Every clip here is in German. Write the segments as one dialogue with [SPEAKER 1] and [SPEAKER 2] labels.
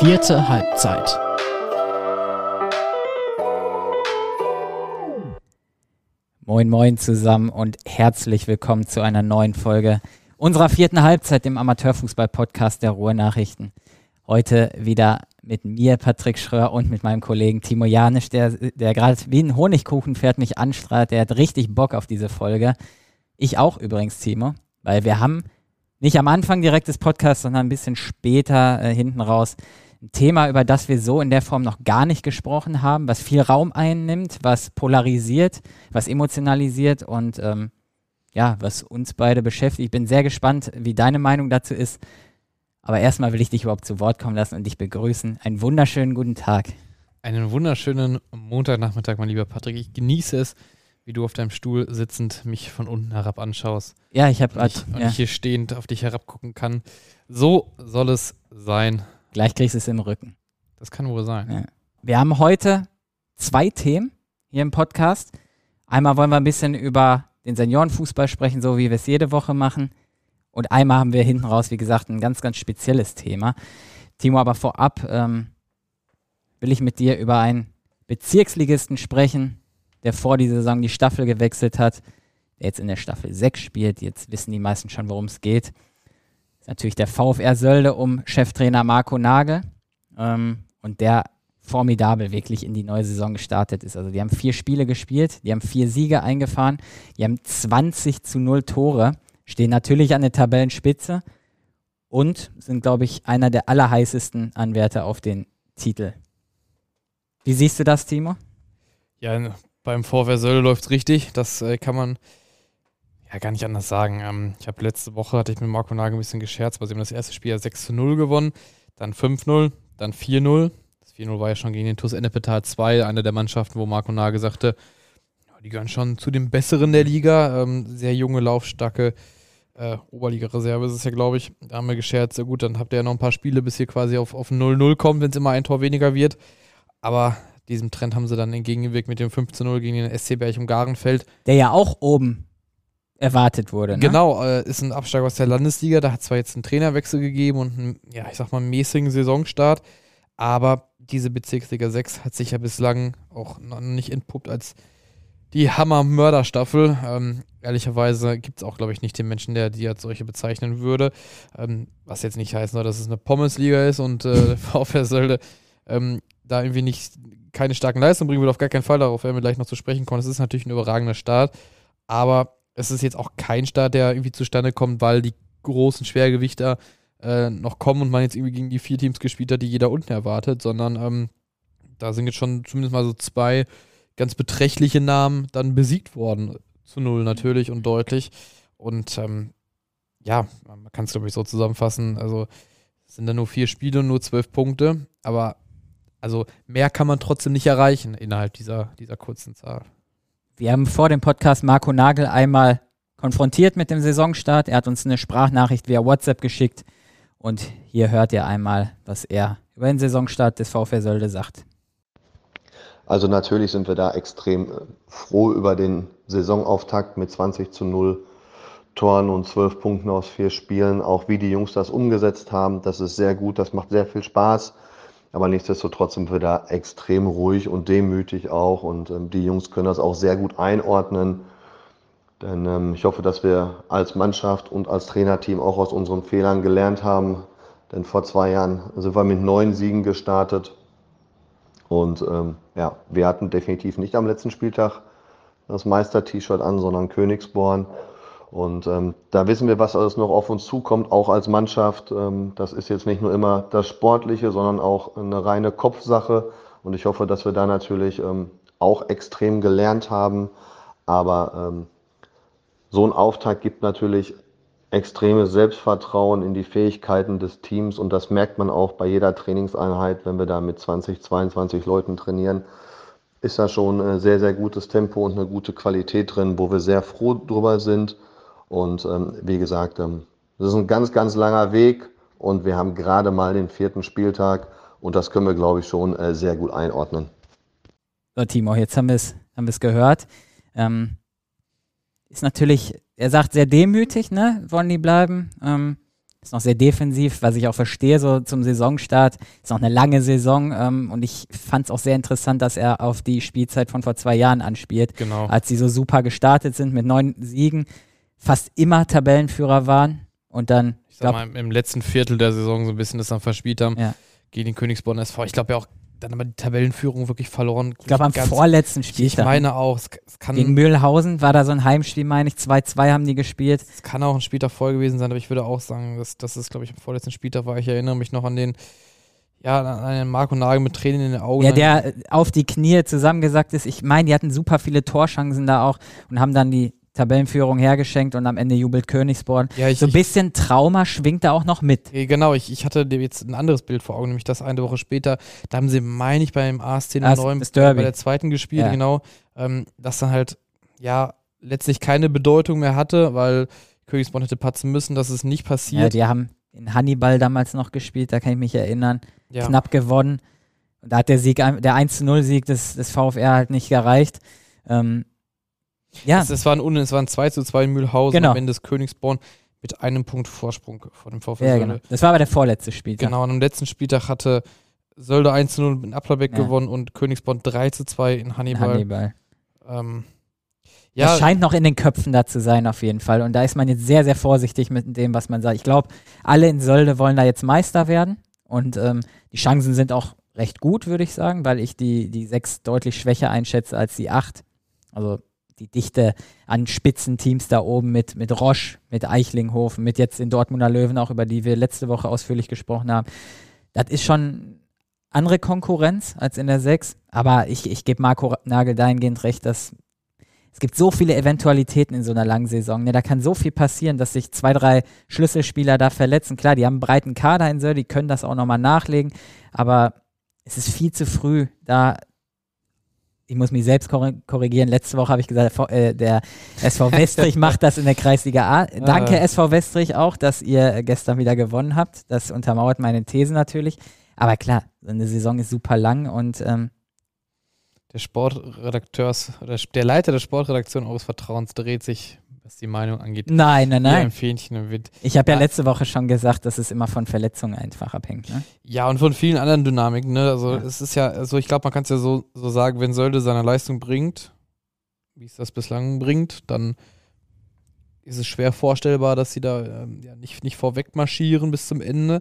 [SPEAKER 1] Vierte Halbzeit.
[SPEAKER 2] Moin, moin zusammen und herzlich willkommen zu einer neuen Folge unserer vierten Halbzeit, dem Amateurfußball-Podcast der Ruhrnachrichten. Heute wieder mit mir, Patrick Schröer, und mit meinem Kollegen Timo Janisch, der, der gerade wie ein Honigkuchenpferd mich anstrahlt. Der hat richtig Bock auf diese Folge. Ich auch übrigens, Timo, weil wir haben nicht am Anfang direkt des Podcasts, sondern ein bisschen später äh, hinten raus ein Thema, über das wir so in der Form noch gar nicht gesprochen haben, was viel Raum einnimmt, was polarisiert, was emotionalisiert und ähm, ja, was uns beide beschäftigt. Ich bin sehr gespannt, wie deine Meinung dazu ist. Aber erstmal will ich dich überhaupt zu Wort kommen lassen und dich begrüßen. Einen wunderschönen guten Tag.
[SPEAKER 3] Einen wunderschönen Montagnachmittag, mein lieber Patrick. Ich genieße es, wie du auf deinem Stuhl sitzend mich von unten herab anschaust.
[SPEAKER 2] Ja, ich habe
[SPEAKER 3] und, ich,
[SPEAKER 2] ja.
[SPEAKER 3] ich hier stehend auf dich herabgucken kann. So soll es sein.
[SPEAKER 2] Gleich kriegst du es im Rücken.
[SPEAKER 3] Das kann wohl sein.
[SPEAKER 2] Ja. Wir haben heute zwei Themen hier im Podcast. Einmal wollen wir ein bisschen über den Seniorenfußball sprechen, so wie wir es jede Woche machen. Und einmal haben wir hinten raus, wie gesagt, ein ganz, ganz spezielles Thema. Timo, aber vorab ähm, will ich mit dir über einen Bezirksligisten sprechen, der vor dieser Saison die Staffel gewechselt hat, der jetzt in der Staffel 6 spielt. Jetzt wissen die meisten schon, worum es geht. Ist natürlich der VfR Sölde um Cheftrainer Marco Nagel. Ähm, und der formidabel wirklich in die neue Saison gestartet ist. Also die haben vier Spiele gespielt, die haben vier Siege eingefahren, die haben 20 zu 0 Tore stehen natürlich an der Tabellenspitze und sind, glaube ich, einer der allerheißesten Anwärter auf den Titel. Wie siehst du das, Timo?
[SPEAKER 3] Ja, beim VfR Sölle läuft richtig. Das äh, kann man ja gar nicht anders sagen. Ähm, ich habe letzte Woche, hatte ich mit Marco Nagel ein bisschen gescherzt, weil sie haben das erste Spiel ja 6 zu 0 gewonnen, dann 5-0, dann 4-0. Das 4-0 war ja schon gegen den TuS Ennepetal 2, eine der Mannschaften, wo Marco Nagel sagte, die gehören schon zu den Besseren der Liga. Ähm, sehr junge, laufstarke äh, Oberliga-Reserve ist es ja, glaube ich. Da haben wir gescherzt, sehr gut, dann habt ihr ja noch ein paar Spiele, bis ihr quasi auf, auf 0-0 kommt, wenn es immer ein Tor weniger wird. Aber diesem Trend haben sie dann entgegengewirkt mit dem 15-0 gegen den SC Berchum Garenfeld.
[SPEAKER 2] Der ja auch oben erwartet wurde. Ne?
[SPEAKER 3] Genau, äh, ist ein Absteiger aus der Landesliga. Da hat zwar jetzt einen Trainerwechsel gegeben und einen, ja, ich sag mal, mäßigen Saisonstart, aber diese Bezirksliga 6 hat sich ja bislang auch noch nicht entpuppt als die Hammer-Mörder-Staffel. Ähm, ehrlicherweise gibt es auch, glaube ich, nicht den Menschen, der die als solche bezeichnen würde. Ähm, was jetzt nicht heißt, nur, dass es eine Pommesliga ist und äh, VfR Sölde ähm, da irgendwie nicht keine starken Leistungen bringen würde. Auf gar keinen Fall, darauf werden wir gleich noch zu sprechen kommen. Es ist natürlich ein überragender Start, aber es ist jetzt auch kein Start, der irgendwie zustande kommt, weil die großen Schwergewichter äh, noch kommen und man jetzt irgendwie gegen die vier Teams gespielt hat, die jeder unten erwartet, sondern ähm, da sind jetzt schon zumindest mal so zwei ganz beträchtliche Namen dann besiegt worden. Zu null natürlich und deutlich. Und ähm, ja, man kann es, glaube ich, so zusammenfassen. Also sind dann nur vier Spiele und nur zwölf Punkte. Aber also mehr kann man trotzdem nicht erreichen innerhalb dieser, dieser kurzen Zahl.
[SPEAKER 2] Wir haben vor dem Podcast Marco Nagel einmal konfrontiert mit dem Saisonstart. Er hat uns eine Sprachnachricht via WhatsApp geschickt. Und hier hört ihr einmal, was er über den Saisonstart des VfR Sölde sagt.
[SPEAKER 4] Also natürlich sind wir da extrem froh über den Saisonauftakt mit 20 zu 0 Toren und 12 Punkten aus vier Spielen. Auch wie die Jungs das umgesetzt haben, das ist sehr gut, das macht sehr viel Spaß. Aber nichtsdestotrotz sind wir da extrem ruhig und demütig auch. Und ähm, die Jungs können das auch sehr gut einordnen. Denn ähm, ich hoffe, dass wir als Mannschaft und als Trainerteam auch aus unseren Fehlern gelernt haben. Denn vor zwei Jahren sind wir mit neun Siegen gestartet. Und ähm, ja, wir hatten definitiv nicht am letzten Spieltag das Meister-T-Shirt an, sondern Königsborn. Und ähm, da wissen wir, was alles noch auf uns zukommt, auch als Mannschaft. Ähm, das ist jetzt nicht nur immer das Sportliche, sondern auch eine reine Kopfsache. Und ich hoffe, dass wir da natürlich ähm, auch extrem gelernt haben. Aber ähm, so ein Auftakt gibt natürlich extremes Selbstvertrauen in die Fähigkeiten des Teams. Und das merkt man auch bei jeder Trainingseinheit, wenn wir da mit 20, 22 Leuten trainieren ist da schon ein sehr, sehr gutes Tempo und eine gute Qualität drin, wo wir sehr froh drüber sind. Und ähm, wie gesagt, ähm, das ist ein ganz, ganz langer Weg und wir haben gerade mal den vierten Spieltag und das können wir, glaube ich, schon äh, sehr gut einordnen.
[SPEAKER 2] So, Timo, jetzt haben wir es haben gehört. Ähm, ist natürlich, er sagt sehr demütig, ne, wollen die bleiben. Ähm, ist noch sehr defensiv, was ich auch verstehe, so zum Saisonstart. Ist noch eine lange Saison ähm, und ich fand es auch sehr interessant, dass er auf die Spielzeit von vor zwei Jahren anspielt,
[SPEAKER 3] Genau.
[SPEAKER 2] als sie so super gestartet sind mit neun Siegen, fast immer Tabellenführer waren und dann,
[SPEAKER 3] Ich sag mal, im letzten Viertel der Saison so ein bisschen das dann verspielt haben
[SPEAKER 2] Ja.
[SPEAKER 3] gegen den Königsborn SV. Ich glaube ja auch, dann aber die Tabellenführung wirklich verloren.
[SPEAKER 2] ich glaube am
[SPEAKER 3] Ganz-
[SPEAKER 2] vorletzten
[SPEAKER 3] Ich
[SPEAKER 2] Spieltag.
[SPEAKER 3] meine auch, es, es, kann,
[SPEAKER 2] gegen Mühlhausen war da so ein Heimspiel, meine ich. 2-2 haben die gespielt.
[SPEAKER 3] es kann auch ein Spieltag voll gewesen sein, aber ich würde auch sagen, dass das ist, glaube ich, am vorletzten Spieltag war. Ich erinnere mich noch an den, ja, an den Marco Nagel mit Tränen in den Augen.
[SPEAKER 2] Ja, der äh, auf die Knie zusammengesackt ist. Ich meine, die hatten super viele Torchancen da auch und haben dann die Tabellenführung hergeschenkt und am Ende jubelt Königsborn.
[SPEAKER 3] ja, ich,
[SPEAKER 2] So ein bisschen Trauma schwingt da auch noch mit.
[SPEAKER 3] Ja, Genau, ich, ich hatte jetzt ein anderes Bild vor Augen, nämlich das eine Woche später. Da haben sie, meine ich, beim ASC
[SPEAKER 2] Ah,
[SPEAKER 3] 09
[SPEAKER 2] das Derby.
[SPEAKER 3] bei der zweiten gespielt,
[SPEAKER 2] Ja.
[SPEAKER 3] genau. Ähm, das dann halt, ja, letztlich keine Bedeutung mehr hatte, weil Königsborn hätte patzen müssen, dass es nicht
[SPEAKER 2] Ja,
[SPEAKER 3] passiert.
[SPEAKER 2] die haben in Hannibal damals noch gespielt, da kann ich mich erinnern.
[SPEAKER 3] Ja,
[SPEAKER 2] Knapp gewonnen. Und da hat der Sieg, der 1-0-Sieg des, des VfR halt nicht gereicht. Ähm, ja,
[SPEAKER 3] Es, es, waren, un- es waren 2 zu 2 in Mühlhausen,
[SPEAKER 2] Genau.
[SPEAKER 3] am Ende des Königsborn mit einem Punkt Vorsprung vor dem VfL
[SPEAKER 2] ja genau. Das war aber der vorletzte Spieltag.
[SPEAKER 3] Genau, und am letzten Spieltag hatte Sölde 1 zu 0 in Applerbeck
[SPEAKER 2] Ja.
[SPEAKER 3] gewonnen und Königsborn 3 zu 2 in
[SPEAKER 2] In
[SPEAKER 3] Hannibal.
[SPEAKER 2] Hannibal.
[SPEAKER 3] Ähm,
[SPEAKER 2] Das
[SPEAKER 3] ja,
[SPEAKER 2] scheint noch in den Köpfen da zu sein, auf jeden Fall. Und da ist man jetzt sehr, sehr vorsichtig mit dem, was man sagt. Ich glaube, alle in Sölde wollen da jetzt Meister werden. Und ähm, die Chancen sind auch recht gut, würde ich sagen, weil ich die, die sechs deutlich schwächer einschätze als die acht. Also die Dichte an Spitzenteams da oben mit, mit Roche, mit Eichlinghofen, mit jetzt den Dortmunder Löwen auch, über die wir letzte Woche ausführlich gesprochen haben. Das ist schon andere Konkurrenz als in der 6. Aber ich, ich gebe Marco Nagel dahingehend recht, dass es gibt so viele Eventualitäten in so einer langen Saison. Ne? Da kann so viel passieren, dass sich zwei, drei Schlüsselspieler da verletzen. Klar, die haben einen breiten Kader in Söll, die können das auch nochmal nachlegen. Aber es ist viel zu früh, da ich muss mich selbst korri- korrigieren. Letzte Woche habe ich gesagt, der äh, der SV Westrich macht das in der Kreisliga A. Danke,
[SPEAKER 3] Ah.
[SPEAKER 2] SV Westrich, auch, dass ihr gestern wieder gewonnen habt. Das untermauert meine These natürlich. Aber klar, eine Saison ist super lang und ähm,
[SPEAKER 3] der Sportredakteurs, oder der Leiter der Sportredaktion eures Vertrauens dreht sich, was die Meinung angeht.
[SPEAKER 2] nein, nein,
[SPEAKER 3] Wie ein
[SPEAKER 2] nein.
[SPEAKER 3] Fähnchen im Wind.
[SPEAKER 2] Ich habe ja
[SPEAKER 3] Ja.
[SPEAKER 2] letzte Woche schon gesagt, dass es immer von Verletzungen einfach abhängt. Ne?
[SPEAKER 3] Ja, und von vielen anderen Dynamiken, ne? Also
[SPEAKER 2] Ja.
[SPEAKER 3] es ist ja, also ich glaube, man kann es ja so, so sagen, wenn Sölde seine Leistung bringt, wie es das bislang bringt, dann ist es schwer vorstellbar, dass sie da ähm, ja, nicht, nicht vorweg marschieren bis zum Ende.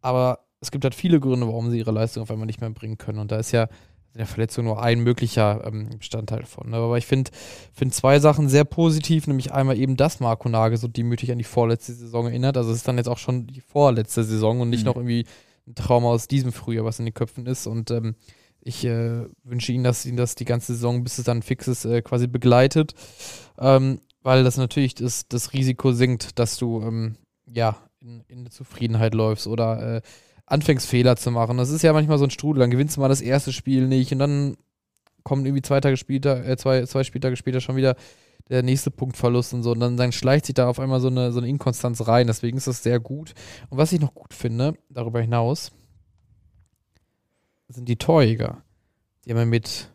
[SPEAKER 3] Aber es gibt halt viele Gründe, warum sie ihre Leistung auf einmal nicht mehr bringen können. Und da ist ja in der Verletzung nur ein möglicher ähm, Bestandteil von. ne? Aber ich finde find zwei Sachen sehr positiv, nämlich einmal eben, dass Marco Nagel so demütig an die vorletzte Saison erinnert. Also es ist dann jetzt auch schon die vorletzte Saison und nicht
[SPEAKER 2] Mhm.
[SPEAKER 3] noch irgendwie ein Trauma aus diesem Frühjahr, was in den Köpfen ist. Und ähm, ich äh, wünsche Ihnen, dass ihn das die ganze Saison, bis es dann fix ist, äh, quasi begleitet. Ähm, weil das natürlich das, das Risiko sinkt, dass du ähm, ja in, in eine Zufriedenheit läufst oder äh, anfängst Fehler zu machen. Das ist ja manchmal so ein Strudel. Dann gewinnst du mal das erste Spiel nicht und dann kommt irgendwie zwei Tage später, äh, zwei, zwei Spieltage später schon wieder der nächste Punktverlust und so. Und dann, dann schleicht sich da auf einmal so eine, so eine Inkonstanz rein. Deswegen ist das sehr gut. Und was ich noch gut finde, darüber hinaus, sind die Torjäger. Die haben ja mit,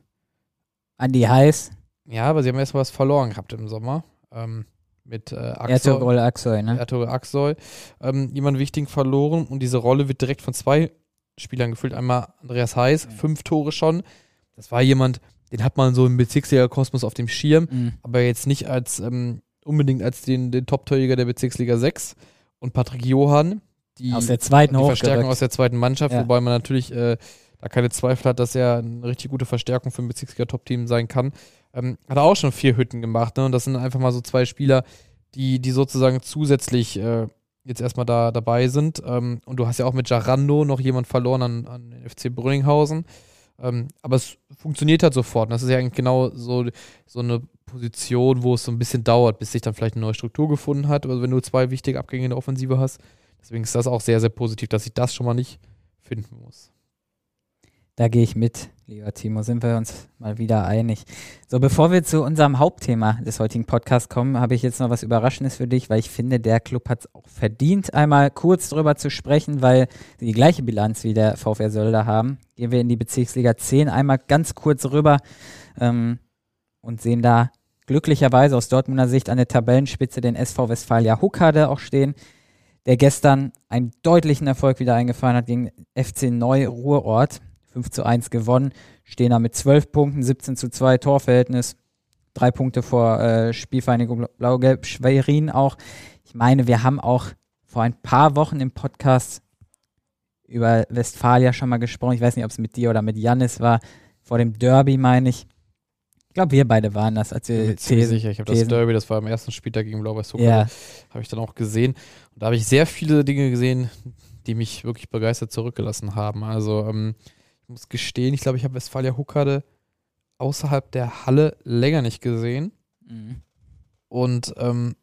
[SPEAKER 2] Andi Heiß,
[SPEAKER 3] ja, aber sie haben erstmal was verloren gehabt im Sommer. Ähm, mit äh, Axel.
[SPEAKER 2] Ertugrul Aksoy, ne?
[SPEAKER 3] Ertugrul Aksoy, ähm, jemanden wichtigen verloren und diese Rolle wird direkt von zwei Spielern gefüllt. Einmal Andreas Heiß, fünf Tore schon. Das war jemand, den hat man so im Bezirksliga-Kosmos auf dem Schirm,
[SPEAKER 2] Mhm.
[SPEAKER 3] aber jetzt nicht als ähm, unbedingt als den, den Top-Torjäger der Bezirksliga 6. Und Patrick Johann, die,
[SPEAKER 2] Aus der zweiten
[SPEAKER 3] die Verstärkung aus der zweiten Mannschaft,
[SPEAKER 2] Ja.
[SPEAKER 3] wobei man natürlich äh, da keine Zweifel hat, dass er eine richtig gute Verstärkung für ein Bezirksliga-Top-Team sein kann. Ähm, hat er auch schon vier Hütten gemacht, ne? Und das sind einfach mal so zwei Spieler, die, die sozusagen zusätzlich äh, jetzt erstmal da dabei sind. Ähm, und du hast ja auch mit Jarando noch jemand verloren an, an FC Brünninghausen. Ähm, aber es funktioniert halt sofort. Und das ist ja eigentlich genau so, so eine Position, wo es so ein bisschen dauert, bis sich dann vielleicht eine neue Struktur gefunden hat. Also wenn du zwei wichtige Abgänge in der Offensive hast. Deswegen ist das auch sehr, sehr positiv, dass ich das schon mal nicht finden muss.
[SPEAKER 2] Da gehe ich mit, lieber Timo, sind wir uns mal wieder einig. So, bevor wir zu unserem Hauptthema des heutigen Podcasts kommen, habe ich jetzt noch was Überraschendes für dich, weil ich finde, der Club hat es auch verdient, einmal kurz drüber zu sprechen, weil sie die gleiche Bilanz wie der VfR Sölder haben. Gehen wir in die Bezirksliga 10 einmal ganz kurz rüber ähm, und sehen da glücklicherweise aus Dortmunder Sicht an der Tabellenspitze den SV Westfalia Huckade auch stehen. der gestern einen deutlichen Erfolg wieder eingefahren hat gegen FC Neu Ruhrort. 5 zu 1 gewonnen, stehen da mit 12 Punkten, 17 zu 2 Torverhältnis, drei Punkte vor äh, Spielvereinigung Blau-Gelb Schwerin auch. Ich meine, wir haben auch vor ein paar Wochen im Podcast über Westfalia schon mal gesprochen. Ich weiß nicht, ob es mit dir oder mit Janis war. Vor dem Derby, meine ich. Ich glaube, wir beide waren das, als wir
[SPEAKER 3] Ich bin ziemlich sicher. Ich habe das Derby, das war am ersten Spieltag gegen Blau-Weiß
[SPEAKER 2] Ja.
[SPEAKER 3] habe ich dann auch gesehen. Und da habe ich sehr viele Dinge gesehen, die mich wirklich begeistert zurückgelassen haben. Also ähm, ich muss gestehen, ich glaube, ich habe Westfalia Huckade außerhalb der Halle länger nicht gesehen.
[SPEAKER 2] Mhm.
[SPEAKER 3] Und ähm,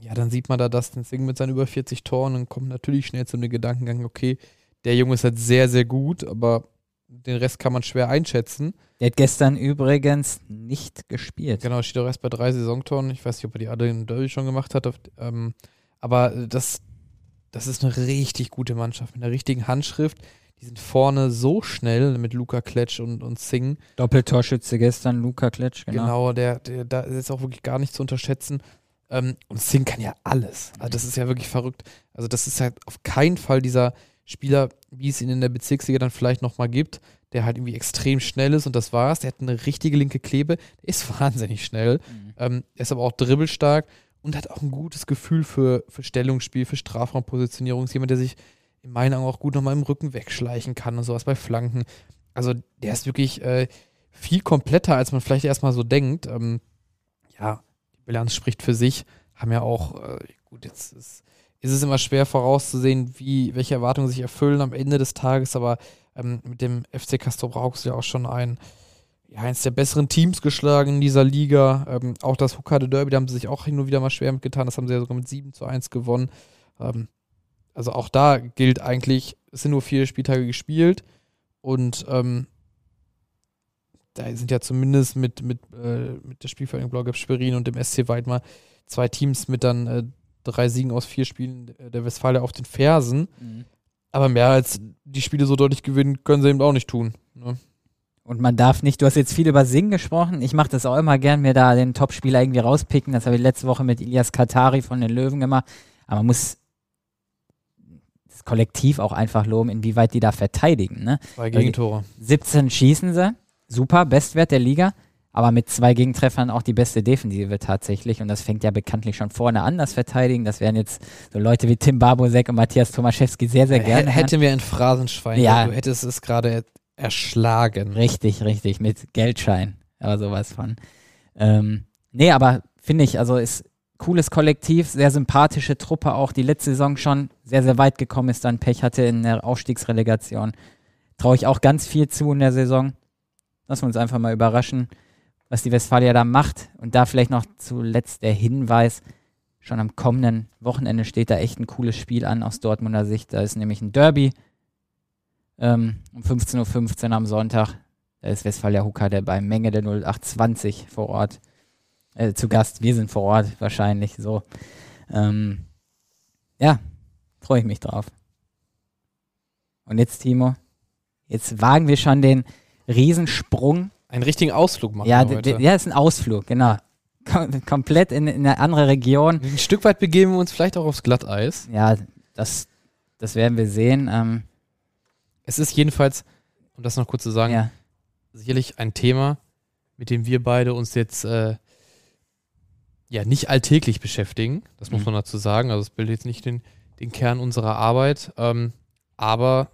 [SPEAKER 3] ja, dann sieht man da Dustin Singh mit seinen über 40 Toren und kommt natürlich schnell zu dem Gedankengang, okay, der Junge ist halt sehr, sehr gut, aber den Rest kann man schwer einschätzen.
[SPEAKER 2] Der hat gestern übrigens nicht gespielt.
[SPEAKER 3] Genau, steht auch erst bei drei Saisontoren. Ich weiß nicht, ob er die alle in Derby schon gemacht hat. Ähm, aber das, das ist eine richtig gute Mannschaft mit einer richtigen Handschrift. Die sind vorne so schnell mit Luca Kletsch und, und Singh.
[SPEAKER 2] Doppeltorschütze gestern, Luca Kletsch, genau.
[SPEAKER 3] Genau, der, der, da ist auch wirklich gar nicht zu unterschätzen. Ähm, und Singh kann ja alles. Also das ist ja wirklich verrückt. Also das ist halt auf keinen Fall dieser Spieler, wie es ihn in der Bezirksliga dann vielleicht nochmal gibt, der halt irgendwie extrem schnell ist und das war's. Der hat eine richtige linke Klebe, der ist wahnsinnig schnell.
[SPEAKER 2] Mhm.
[SPEAKER 3] Ähm, er ist aber auch dribbelstark und hat auch ein gutes Gefühl für, für Stellungsspiel, für Strafraumpositionierung. Ist jemand, der sich in meinen Augen auch gut nochmal im Rücken wegschleichen kann und sowas bei Flanken. Also der ist wirklich äh, viel kompletter, als man vielleicht erstmal so denkt. Ähm, ja, die Bilanz spricht für sich. Haben ja auch, äh, gut, jetzt ist, ist es immer schwer vorauszusehen, wie, welche Erwartungen sich erfüllen am Ende des Tages, aber ähm, mit dem FC Castro Brauchs ja auch schon ein, ja, eins der besseren Teams geschlagen in dieser Liga. Ähm, auch das Huckade Derby, da haben sie sich auch hin und wieder mal schwer mitgetan. Das haben sie ja sogar mit 7 zu 1 gewonnen. Ähm, also auch da gilt eigentlich, es sind nur vier Spieltage gespielt und ähm, da sind ja zumindest mit, mit, äh, mit der Spielvereinigung Blau-Gelb Schwerin und dem SC Weidmar zwei Teams mit dann äh, drei Siegen aus vier Spielen der Westfalia auf den Fersen.
[SPEAKER 2] Mhm.
[SPEAKER 3] Aber mehr als die Spiele so deutlich gewinnen, können sie eben auch nicht tun. Ne?
[SPEAKER 2] Und man darf nicht, du hast jetzt viel über Sing gesprochen. Ich mache das auch immer gern, mir da den Topspieler irgendwie rauspicken. Das habe ich letzte Woche mit Ilias Katari von den Löwen gemacht. Aber man muss Kollektiv auch einfach loben, inwieweit die da verteidigen. Ne?
[SPEAKER 3] Zwei Gegentore.
[SPEAKER 2] 17 schießen sie, super, Bestwert der Liga, aber mit zwei Gegentreffern auch die beste Defensive tatsächlich. Und das fängt ja bekanntlich schon vorne an, das Verteidigen. Das wären jetzt so Leute wie Tim Barbosek und Matthias Tomaszewski sehr, sehr gerne.
[SPEAKER 3] Hätten wir ein Phrasenschwein,
[SPEAKER 2] Ja.
[SPEAKER 3] du hättest es gerade erschlagen.
[SPEAKER 2] Richtig, richtig, mit Geldschein, aber sowas von. Ähm, nee, aber finde ich, also ist cooles Kollektiv, sehr sympathische Truppe auch, die letzte Saison schon sehr, sehr weit gekommen ist, dann Pech hatte in der Aufstiegsrelegation. Traue ich auch ganz viel zu in der Saison. Lassen wir uns einfach mal überraschen, was die Westfalia da macht. Und da vielleicht noch zuletzt der Hinweis, schon am kommenden Wochenende steht da echt ein cooles Spiel an aus Dortmunder Sicht. Da ist nämlich ein Derby ähm, um 15.15 Uhr am Sonntag. Da ist Westfalia Huckade bei Menge der 0820 vor Ort äh, zu Gast. Wir sind vor Ort wahrscheinlich so. Ähm, ja, freue ich mich drauf. Und jetzt, Timo, jetzt wagen wir schon den Riesensprung.
[SPEAKER 3] Einen richtigen Ausflug machen
[SPEAKER 2] Ja,
[SPEAKER 3] heute.
[SPEAKER 2] ja, ist ein Ausflug, genau. Kom komplett in, in eine andere Region.
[SPEAKER 3] Ein Stück weit begeben wir uns vielleicht auch aufs Glatteis.
[SPEAKER 2] Ja, das, das werden wir sehen. Ähm,
[SPEAKER 3] Es ist jedenfalls, um das noch kurz zu sagen,
[SPEAKER 2] ja.
[SPEAKER 3] sicherlich ein Thema, mit dem wir beide uns jetzt äh, ja nicht alltäglich beschäftigen. Das muss
[SPEAKER 2] Mhm.
[SPEAKER 3] man dazu sagen. Also es bildet jetzt nicht den, den Kern unserer Arbeit, ähm, aber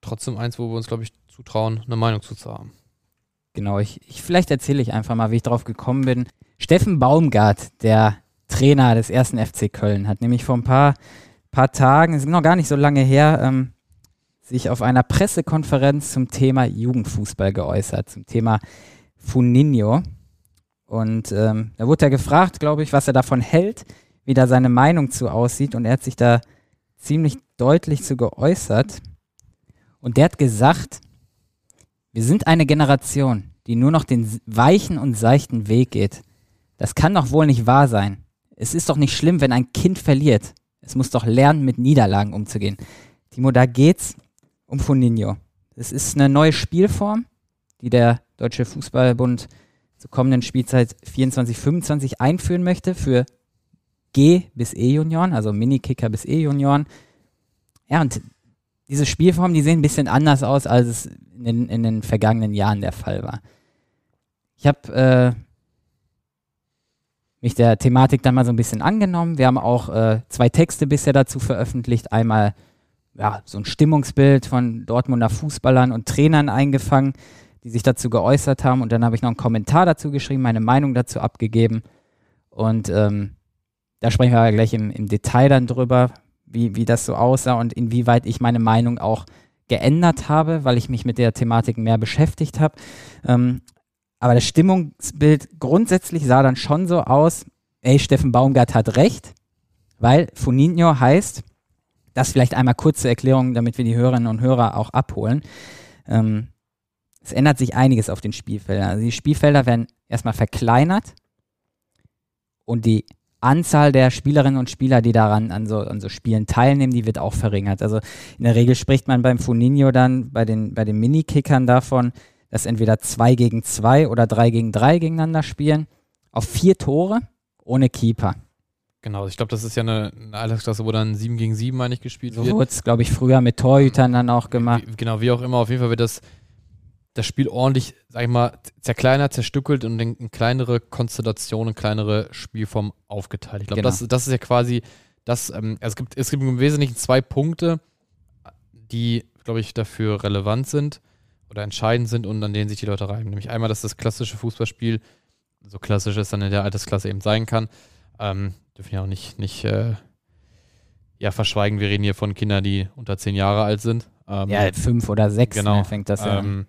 [SPEAKER 3] trotzdem eins, wo wir uns, glaube ich, zutrauen, eine Meinung zu haben.
[SPEAKER 2] Genau, ich, ich vielleicht erzähle ich einfach mal, wie ich drauf gekommen bin. Steffen Baumgart, der Trainer des ersten FC Köln, hat nämlich vor ein paar, paar Tagen, es ist noch gar nicht so lange her, ähm, sich auf einer Pressekonferenz zum Thema Jugendfußball geäußert, zum Thema Funinho. Und ähm, da wurde er gefragt, glaube ich, was er davon hält, wie da seine Meinung zu aussieht. Und er hat sich da ziemlich deutlich zu geäußert. Und der hat gesagt, wir sind eine Generation, die nur noch den weichen und seichten Weg geht. Das kann doch wohl nicht wahr sein. Es ist doch nicht schlimm, wenn ein Kind verliert. Es muss doch lernen, mit Niederlagen umzugehen. Timo, da geht's um Funinho. Es ist eine neue Spielform, die der Deutsche Fußballbund zur kommenden Spielzeit 24-25 einführen möchte für G bis E-Junioren, also Mini-Kicker bis E-Junioren. Ja, und diese Spielformen, die sehen ein bisschen anders aus, als es in den, in den vergangenen Jahren der Fall war. Ich habe äh, mich der Thematik dann mal so ein bisschen angenommen. Wir haben auch äh, zwei Texte bisher dazu veröffentlicht. Einmal ja, so ein Stimmungsbild von Dortmunder Fußballern und Trainern eingefangen, die sich dazu geäußert haben. Und dann habe ich noch einen Kommentar dazu geschrieben, meine Meinung dazu abgegeben. Und ähm, da sprechen wir gleich im, im Detail dann drüber, wie, wie das so aussah und inwieweit ich meine Meinung auch geändert habe, weil ich mich mit der Thematik mehr beschäftigt habe. Ähm, aber das Stimmungsbild grundsätzlich sah dann schon so aus, ey, Steffen Baumgart hat recht, weil Funinho heißt, das vielleicht einmal kurz zur Erklärung, damit wir die Hörerinnen und Hörer auch abholen. Ähm, es ändert sich einiges auf den Spielfeldern. Also die Spielfelder werden erstmal verkleinert und die Anzahl der Spielerinnen und Spieler, die daran an so, an so Spielen teilnehmen, die wird auch verringert. Also in der Regel spricht man beim Funinho dann bei den, bei den Minikickern davon, dass entweder zwei gegen zwei oder drei gegen drei gegeneinander spielen, auf vier Tore ohne Keeper.
[SPEAKER 3] Genau, ich glaube, das ist ja eine, eine Altersklasse, wo dann 7 gegen 7, meine ich, gespielt
[SPEAKER 2] so
[SPEAKER 3] wird.
[SPEAKER 2] So wurde es, glaube ich, früher mit Torhütern dann auch gemacht.
[SPEAKER 3] Wie, genau, wie auch immer. Auf jeden Fall wird das, das Spiel ordentlich, sag ich mal, zerkleinert, zerstückelt und in, in kleinere Konstellationen, kleinere Spielformen aufgeteilt. Ich glaube, genau. das, das ist ja quasi das, ähm, also es gibt, es gibt im Wesentlichen zwei Punkte, die, glaube ich, dafür relevant sind oder entscheidend sind und an denen sich die Leute reiben. Nämlich einmal, dass das klassische Fußballspiel, so klassisch es dann in der Altersklasse eben sein kann, ähm, dürfen ja auch nicht, nicht äh, ja, verschweigen, wir reden hier von Kindern, die unter zehn Jahre alt sind.
[SPEAKER 2] Ähm, ja, fünf oder sechs
[SPEAKER 3] genau,
[SPEAKER 2] ne, fängt das
[SPEAKER 3] ähm, an.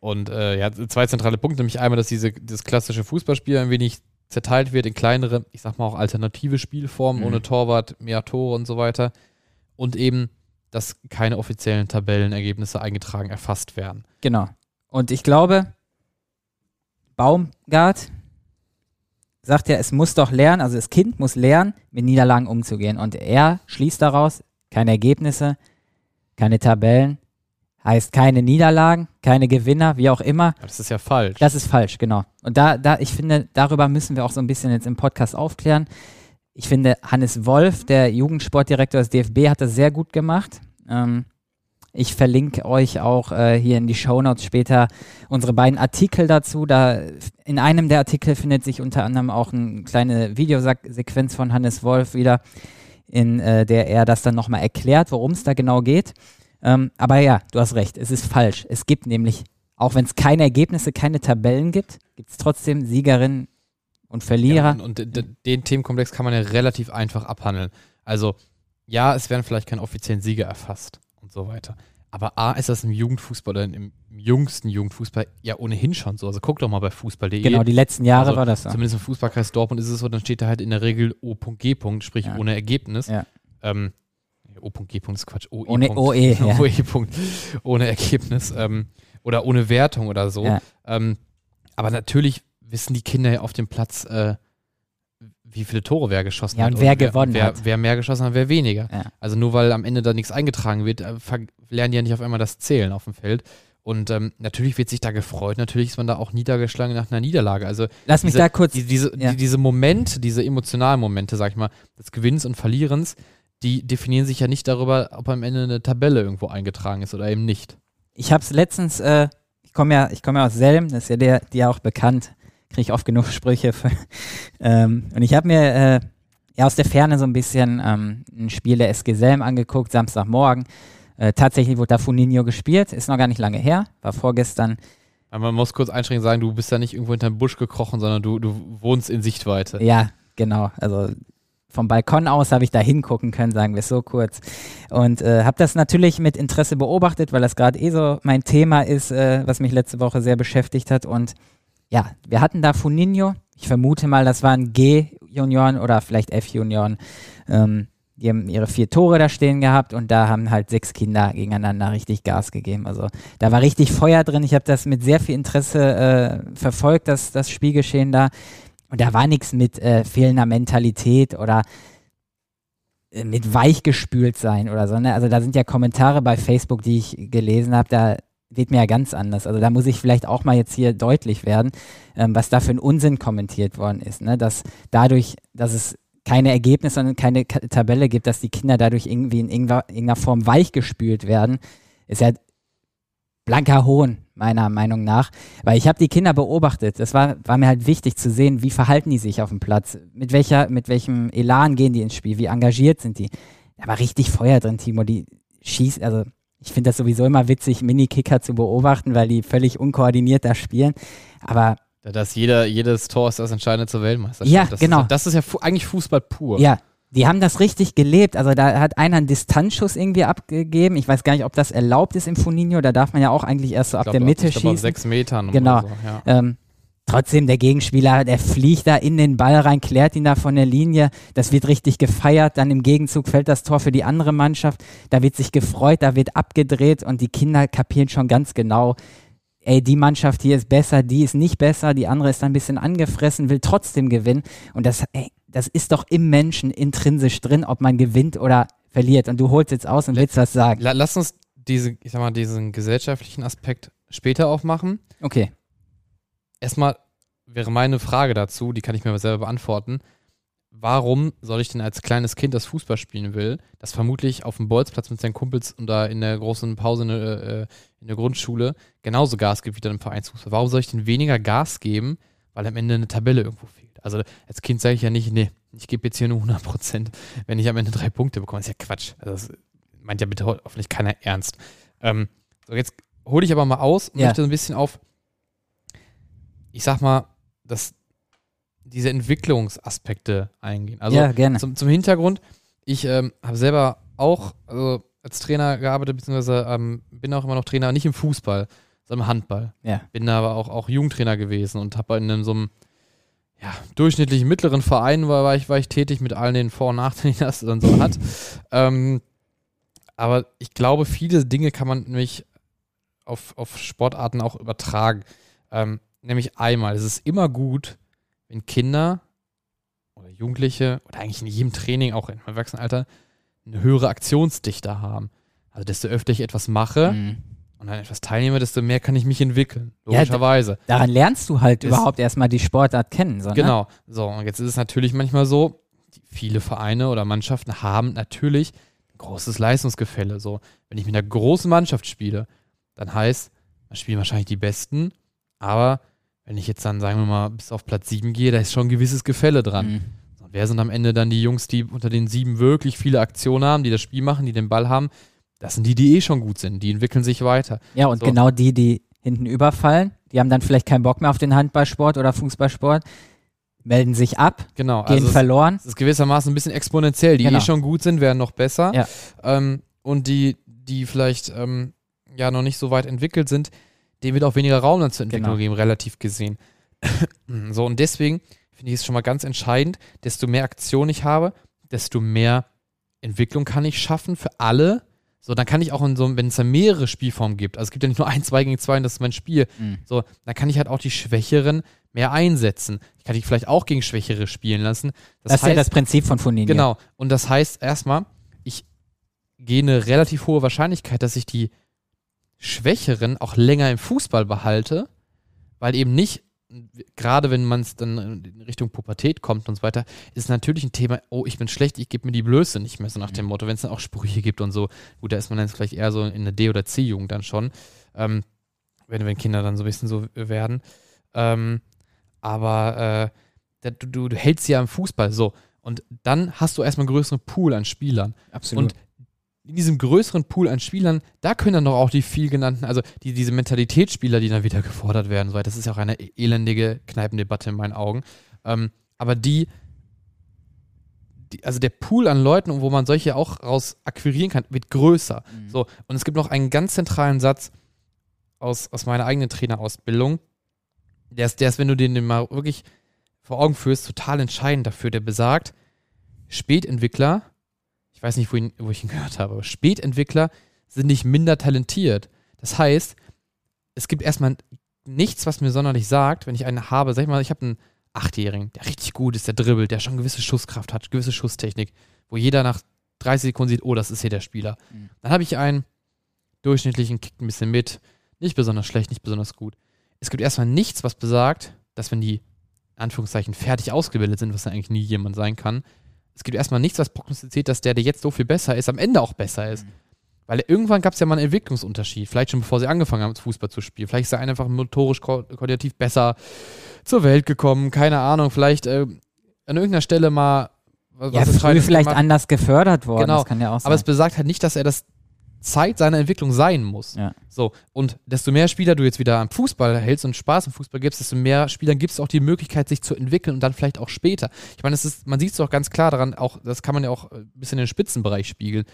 [SPEAKER 3] Und äh, ja, zwei zentrale Punkte, nämlich einmal, dass diese, dieses klassische Fußballspiel ein wenig zerteilt wird in kleinere, ich sag mal auch alternative Spielformen, mhm. ohne Torwart, mehr Tore und so weiter. Und eben, dass keine offiziellen Tabellenergebnisse eingetragen erfasst werden.
[SPEAKER 2] Genau. Und ich glaube, Baumgart sagt ja, es muss doch lernen, also das Kind muss lernen, mit Niederlagen umzugehen. Und er schließt daraus, keine Ergebnisse, keine Tabellen, heißt keine Niederlagen, keine Gewinner, wie auch immer.
[SPEAKER 3] Das ist ja falsch.
[SPEAKER 2] Das ist falsch, genau. Und da, da, ich finde, darüber müssen wir auch so ein bisschen jetzt im Podcast aufklären. Ich finde, Hannes Wolf, der Jugendsportdirektor des DFB, hat das sehr gut gemacht. Ähm, ich verlinke euch auch äh, hier in die Shownotes später unsere beiden Artikel dazu. Da in einem der Artikel findet sich unter anderem auch eine kleine Videosequenz von Hannes Wolf wieder, in äh, der er das dann nochmal erklärt, worum es da genau geht. Ähm, aber ja, du hast recht, es ist falsch. Es gibt nämlich, auch wenn es keine Ergebnisse, keine Tabellen gibt, gibt es trotzdem Siegerinnen und Verlierer.
[SPEAKER 3] Ja, und, und den Themenkomplex kann man ja relativ einfach abhandeln. Also, ja, es werden vielleicht keine offiziellen Sieger erfasst und so weiter. Aber A, ist das im Jugendfußball oder im jüngsten Jugendfußball ja ohnehin schon so. Also guck doch mal bei Fußball.de.
[SPEAKER 2] Genau, die letzten Jahre also, war das so.
[SPEAKER 3] Zumindest im Fußballkreis Dortmund ist es so, dann steht da halt in der Regel O.G. sprich ja. ohne Ergebnis. Ja. Ähm, O.G. ist Quatsch. OE.
[SPEAKER 2] Ohne OE.
[SPEAKER 3] Ja. OE. Ohne Ergebnis. Ähm, oder ohne Wertung oder so. Ja. Ähm, aber natürlich wissen die Kinder ja auf dem Platz, äh, wie viele Tore wer geschossen
[SPEAKER 2] ja,
[SPEAKER 3] hat.
[SPEAKER 2] Und wer gewonnen
[SPEAKER 3] wer,
[SPEAKER 2] hat.
[SPEAKER 3] Wer mehr geschossen hat, wer weniger. Ja. Also nur weil am Ende da nichts eingetragen wird, äh, lernen die ja nicht auf einmal das Zählen auf dem Feld. Und ähm, natürlich wird sich da gefreut, natürlich ist man da auch niedergeschlagen nach einer Niederlage. Also
[SPEAKER 2] Lass mich
[SPEAKER 3] diese,
[SPEAKER 2] da kurz.
[SPEAKER 3] Die, diese, ja. die, diese Momente, diese emotionalen Momente, sag ich mal, des Gewinns und Verlierens, die definieren sich ja nicht darüber, ob am Ende eine Tabelle irgendwo eingetragen ist oder eben nicht.
[SPEAKER 2] Ich habe es letztens, äh, ich komme ja, ich komme ja aus Selm, das ist ja der, ja auch bekannt, kriege ich oft genug Sprüche. Für, ähm, und ich habe mir äh, ja aus der Ferne so ein bisschen ähm, ein Spiel der SG Selm angeguckt, Samstagmorgen. Äh, tatsächlich wurde da Funinho gespielt, ist noch gar nicht lange her, war vorgestern.
[SPEAKER 3] Aber man muss kurz einschränkend sagen, du bist ja nicht irgendwo hinterm Busch gekrochen, sondern du, du wohnst in Sichtweite.
[SPEAKER 2] Ja, genau. Also vom Balkon aus habe ich da hingucken können, sagen wir es so kurz. Und äh, habe das natürlich mit Interesse beobachtet, weil das gerade eh so mein Thema ist, äh, was mich letzte Woche sehr beschäftigt hat. Und ja, wir hatten da Funinho. Ich vermute mal, das waren G-Junioren oder vielleicht F-Junioren. Ähm, die haben ihre vier Tore da stehen gehabt und da haben halt sechs Kinder gegeneinander richtig Gas gegeben. Also da war richtig Feuer drin. Ich habe das mit sehr viel Interesse äh, verfolgt, das, das Spielgeschehen da. Und da war nichts mit äh, fehlender Mentalität oder äh, mit weichgespült sein oder so. Ne? Also da sind ja Kommentare bei Facebook, die ich gelesen habe, da wird mir ja ganz anders. Also da muss ich vielleicht auch mal jetzt hier deutlich werden, ähm, was da für ein Unsinn kommentiert worden ist. Ne? Dass dadurch, dass es keine Ergebnisse und keine Ka Tabelle gibt, dass die Kinder dadurch irgendwie in irgendeiner Form weichgespült werden, ist ja blanker Hohn, meiner Meinung nach. Weil ich habe die Kinder beobachtet. Es war, war mir halt wichtig zu sehen, wie verhalten die sich auf dem Platz, mit welcher, mit welchem Elan gehen die ins Spiel, wie engagiert sind die. Da war richtig Feuer drin, Timo. Die schießt, also ich finde das sowieso immer witzig, Mini-Kicker zu beobachten, weil die völlig unkoordiniert da spielen. Aber
[SPEAKER 3] dass jeder, jedes Tor ist das Entscheidende zur Weltmeisterschaft.
[SPEAKER 2] Ja,
[SPEAKER 3] das
[SPEAKER 2] genau.
[SPEAKER 3] Ist, das ist ja fu eigentlich Fußball pur.
[SPEAKER 2] Ja, die haben das richtig gelebt. Also da hat einer einen Distanzschuss irgendwie abgegeben. Ich weiß gar nicht, ob das erlaubt ist im Funinho. Da darf man ja auch eigentlich erst so ab
[SPEAKER 3] glaub,
[SPEAKER 2] der Mitte schießen.
[SPEAKER 3] Auf sechs Metern.
[SPEAKER 2] Genau.
[SPEAKER 3] So, ja.
[SPEAKER 2] Ähm, trotzdem, der Gegenspieler, der fliegt da in den Ball rein, klärt ihn da von der Linie. Das wird richtig gefeiert. Dann im Gegenzug fällt das Tor für die andere Mannschaft. Da wird sich gefreut, da wird abgedreht und die Kinder kapieren schon ganz genau, ey, die Mannschaft hier ist besser, die ist nicht besser, die andere ist ein bisschen angefressen, will trotzdem gewinnen. Und das, ey, das ist doch im Menschen intrinsisch drin, ob man gewinnt oder verliert. Und du holst jetzt aus und willst was sagen.
[SPEAKER 3] La lass uns diese, ich sag mal, diesen gesellschaftlichen Aspekt später aufmachen.
[SPEAKER 2] Okay.
[SPEAKER 3] Erstmal wäre meine Frage dazu, die kann ich mir aber selber beantworten. Warum soll ich denn als kleines Kind, das Fußball spielen will, das vermutlich auf dem Bolzplatz mit seinen Kumpels und da in der großen Pause in der, äh, in der Grundschule genauso Gas gibt wie dann im Vereinsfußball? Warum soll ich denn weniger Gas geben, weil am Ende eine Tabelle irgendwo fehlt? Also als Kind sage ich ja nicht, nee, ich gebe jetzt hier nur 100 Prozent, wenn ich am Ende drei Punkte bekomme. Das ist ja Quatsch. Also das meint ja bitte hoffentlich keiner ernst. Ähm, so, jetzt hole ich aber mal aus und
[SPEAKER 2] Ja.
[SPEAKER 3] möchte so ein bisschen auf, ich sag mal, das, diese Entwicklungsaspekte eingehen. Also
[SPEAKER 2] ja, gerne.
[SPEAKER 3] zum, zum Hintergrund, ich ähm, habe selber auch also als Trainer gearbeitet, beziehungsweise ähm, bin auch immer noch Trainer, nicht im Fußball, sondern im Handball.
[SPEAKER 2] Ja.
[SPEAKER 3] Bin da aber auch, auch Jugendtrainer gewesen und habe in einem, so einem ja, durchschnittlichen mittleren Verein war, war, ich, war ich tätig mit allen den Vor- und Nachteilen, die das dann so hat. ähm, aber ich glaube, viele Dinge kann man nämlich auf, auf Sportarten auch übertragen. Ähm, nämlich einmal, es ist immer gut, wenn Kinder oder Jugendliche oder eigentlich in jedem Training, auch im Erwachsenenalter, eine höhere Aktionsdichte haben. Also desto öfter ich etwas mache
[SPEAKER 2] Mhm.
[SPEAKER 3] Und dann etwas teilnehme, desto mehr kann ich mich entwickeln.
[SPEAKER 2] Ja,
[SPEAKER 3] Logischerweise.
[SPEAKER 2] Daran lernst du halt
[SPEAKER 3] Das-
[SPEAKER 2] überhaupt erstmal die Sportart kennen. So, ne?
[SPEAKER 3] Genau. So, und jetzt ist es natürlich manchmal so, viele Vereine oder Mannschaften haben natürlich ein großes Leistungsgefälle. So, wenn ich mit einer großen Mannschaft spiele, dann heißt, da spielen wahrscheinlich die Besten, aber wenn ich jetzt dann, sagen wir mal, bis auf Platz 7 gehe, da ist schon ein gewisses Gefälle dran.
[SPEAKER 2] Mhm.
[SPEAKER 3] So, wer sind am Ende dann die Jungs, die unter den sieben wirklich viele Aktionen haben, die das Spiel machen, die den Ball haben? Das sind die, die eh schon gut sind. Die entwickeln sich weiter.
[SPEAKER 2] Ja, und
[SPEAKER 3] So.
[SPEAKER 2] genau die, die hinten überfallen, die haben dann vielleicht keinen Bock mehr auf den Handballsport oder Fußballsport, melden sich ab,
[SPEAKER 3] Genau.
[SPEAKER 2] gehen
[SPEAKER 3] also
[SPEAKER 2] verloren.
[SPEAKER 3] Es ist gewissermaßen ein bisschen exponentiell. Die
[SPEAKER 2] Genau.
[SPEAKER 3] eh schon gut sind, werden noch besser.
[SPEAKER 2] Ja.
[SPEAKER 3] Ähm, und die, die vielleicht ähm, ja noch nicht so weit entwickelt sind, denen wird auch weniger Raum dann zur Entwicklung
[SPEAKER 2] Genau.
[SPEAKER 3] geben, relativ gesehen. so, und deswegen finde ich es schon mal ganz entscheidend, desto mehr Aktion ich habe, desto mehr Entwicklung kann ich schaffen für alle. So, dann kann ich auch in so, wenn es da mehrere Spielformen gibt, also es gibt ja nicht nur ein, zwei gegen zwei und das ist mein Spiel,
[SPEAKER 2] Mhm.
[SPEAKER 3] so, dann kann ich halt auch die Schwächeren mehr einsetzen. Ich kann die vielleicht auch gegen Schwächere spielen lassen.
[SPEAKER 2] Das, ist ja das Prinzip von Funinho.
[SPEAKER 3] Genau. Und das heißt erstmal, ich gehe eine relativ hohe Wahrscheinlichkeit, dass ich die Schwächeren auch länger im Fußball behalte, weil eben nicht, gerade wenn man es dann in Richtung Pubertät kommt und so weiter, ist natürlich ein Thema, oh, ich bin schlecht, ich gebe mir die Blöße nicht mehr, so nach dem Motto, wenn es dann auch Sprüche gibt und so. Gut, da ist man dann vielleicht eher so in der D- oder C-Jugend dann schon, ähm, wenn, wenn Kinder dann so ein bisschen so werden. Ähm, aber äh, du, du, du hältst sie ja im Fußball so. Und dann hast du erstmal einen größeren Pool an Spielern.
[SPEAKER 2] Absolut.
[SPEAKER 3] Und in diesem größeren Pool an Spielern, da können dann doch auch die viel genannten, also die, diese Mentalitätsspieler, die dann wieder gefordert werden, so, das ist ja auch eine elendige Kneipendebatte in meinen Augen. Ähm, aber die, die, also der Pool an Leuten, wo man solche auch raus akquirieren kann, wird größer.
[SPEAKER 2] Mhm.
[SPEAKER 3] So, und es gibt noch einen ganz zentralen Satz aus, aus meiner eigenen Trainerausbildung. Der ist, der ist, wenn du den mal wirklich vor Augen führst, total entscheidend dafür. Der besagt, Spätentwickler, ich weiß nicht, wo, ihn, wo ich ihn gehört habe, aber Spätentwickler sind nicht minder talentiert. Das heißt, es gibt erstmal nichts, was mir sonderlich sagt, wenn ich einen habe, sag ich mal, ich habe einen Achtjährigen, der richtig gut ist, der dribbelt, der schon gewisse Schusskraft hat, gewisse Schusstechnik, wo jeder nach 30 Sekunden sieht, oh, das ist hier der Spieler.
[SPEAKER 2] Mhm.
[SPEAKER 3] Dann habe ich einen durchschnittlichen, kickt ein bisschen mit, nicht besonders schlecht, nicht besonders gut. Es gibt erstmal nichts, was besagt, dass wenn die Anführungszeichen fertig ausgebildet sind, was ja eigentlich nie jemand sein kann, es gibt erstmal nichts, was prognostiziert, dass der, der jetzt so viel besser ist, am Ende auch besser ist. Weil irgendwann gab es ja mal einen Entwicklungsunterschied. Vielleicht schon bevor sie angefangen haben, Fußball zu spielen. Vielleicht ist er einfach motorisch, ko koordinativ besser zur Welt gekommen. Keine Ahnung. Vielleicht äh, an irgendeiner Stelle mal.
[SPEAKER 2] Was ja, früh vielleicht anders gefördert worden. Genau. Das kann ja auch sein.
[SPEAKER 3] Aber es besagt halt nicht, dass er das Zeit seiner Entwicklung sein muss.
[SPEAKER 2] Ja.
[SPEAKER 3] So, und desto mehr Spieler du jetzt wieder am Fußball hältst und Spaß im Fußball gibst, desto mehr Spielern gibt es auch die Möglichkeit, sich zu entwickeln und dann vielleicht auch später. Ich meine, ist, man sieht es doch ganz klar daran, auch, das kann man ja auch ein bisschen in den Spitzenbereich spiegeln.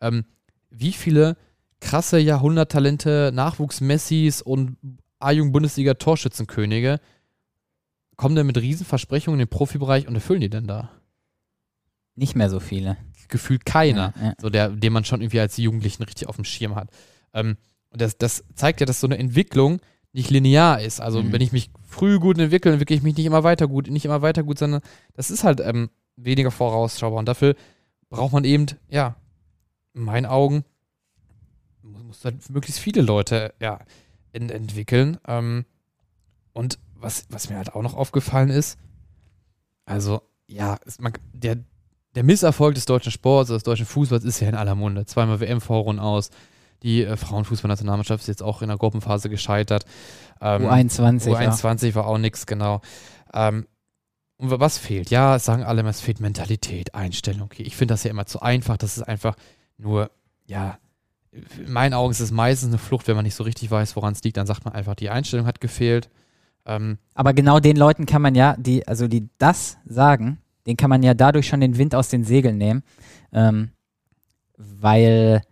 [SPEAKER 3] Ähm, wie viele krasse Jahrhunderttalente, Nachwuchs-Messis und A-Jugend-Bundesliga-Torschützenkönige kommen denn mit Riesenversprechungen in den Profibereich und erfüllen die denn da?
[SPEAKER 2] Nicht mehr so viele.
[SPEAKER 3] Gefühlt keiner, ja, ja. so der, den man schon irgendwie als Jugendlichen richtig auf dem Schirm hat. Ähm, und das, das zeigt ja, dass so eine Entwicklung nicht linear ist. Also mhm. wenn ich mich früh gut entwickle, entwickle ich mich nicht immer weiter gut, nicht immer weiter gut, sondern das ist halt ähm, weniger vorausschaubar. Und dafür braucht man eben, ja, in meinen Augen, muss halt möglichst viele Leute ja, ent entwickeln. Ähm, und was, was mir halt auch noch aufgefallen ist, also ja, es, man, der, der Misserfolg des deutschen Sports, des deutschen Fußballs ist ja in aller Munde. Zweimal WM-Vorrunden aus. Die äh, Frauenfußballnationalmannschaft ist jetzt auch in der Gruppenphase gescheitert.
[SPEAKER 2] Ähm, U21.
[SPEAKER 3] U21 ja. war auch nichts, genau. Ähm, und was fehlt? Ja, sagen alle immer, es fehlt Mentalität, Einstellung. Okay, ich finde das ja immer zu einfach. Das ist einfach nur, ja, in meinen Augen ist es meistens eine Flucht, wenn man nicht so richtig weiß, woran es liegt. Dann sagt man einfach, die Einstellung hat gefehlt.
[SPEAKER 2] Ähm, Aber genau den Leuten kann man ja, die, also die das sagen, den kann man ja dadurch schon den Wind aus den Segeln nehmen. Ähm, weil